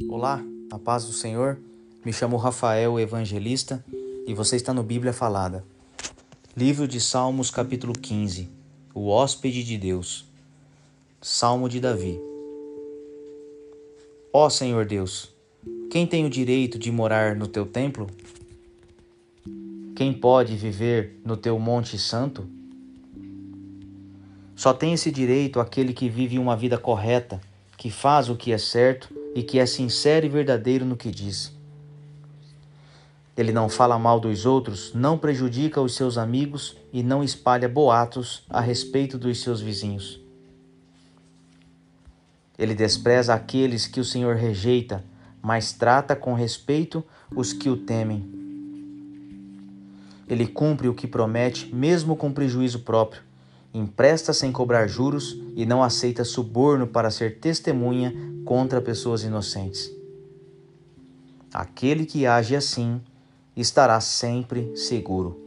Olá, a paz do Senhor. Me chamo Rafael Evangelista e você está no Bíblia Falada. Livro de Salmos, capítulo 15. O hóspede de Deus. Salmo de Davi. Ó Senhor Deus, quem tem o direito de morar no teu templo? Quem pode viver no teu monte santo? Só tem esse direito aquele que vive uma vida correta, que faz o que é certo e que é sincero e verdadeiro no que diz. Ele não fala mal dos outros, não prejudica os seus amigos e não espalha boatos a respeito dos seus vizinhos. Ele despreza aqueles que o Senhor rejeita, mas trata com respeito os que o temem. Ele cumpre o que promete, mesmo com prejuízo próprio empresta sem cobrar juros e não aceita suborno para ser testemunha contra pessoas inocentes. Aquele que age assim estará sempre seguro.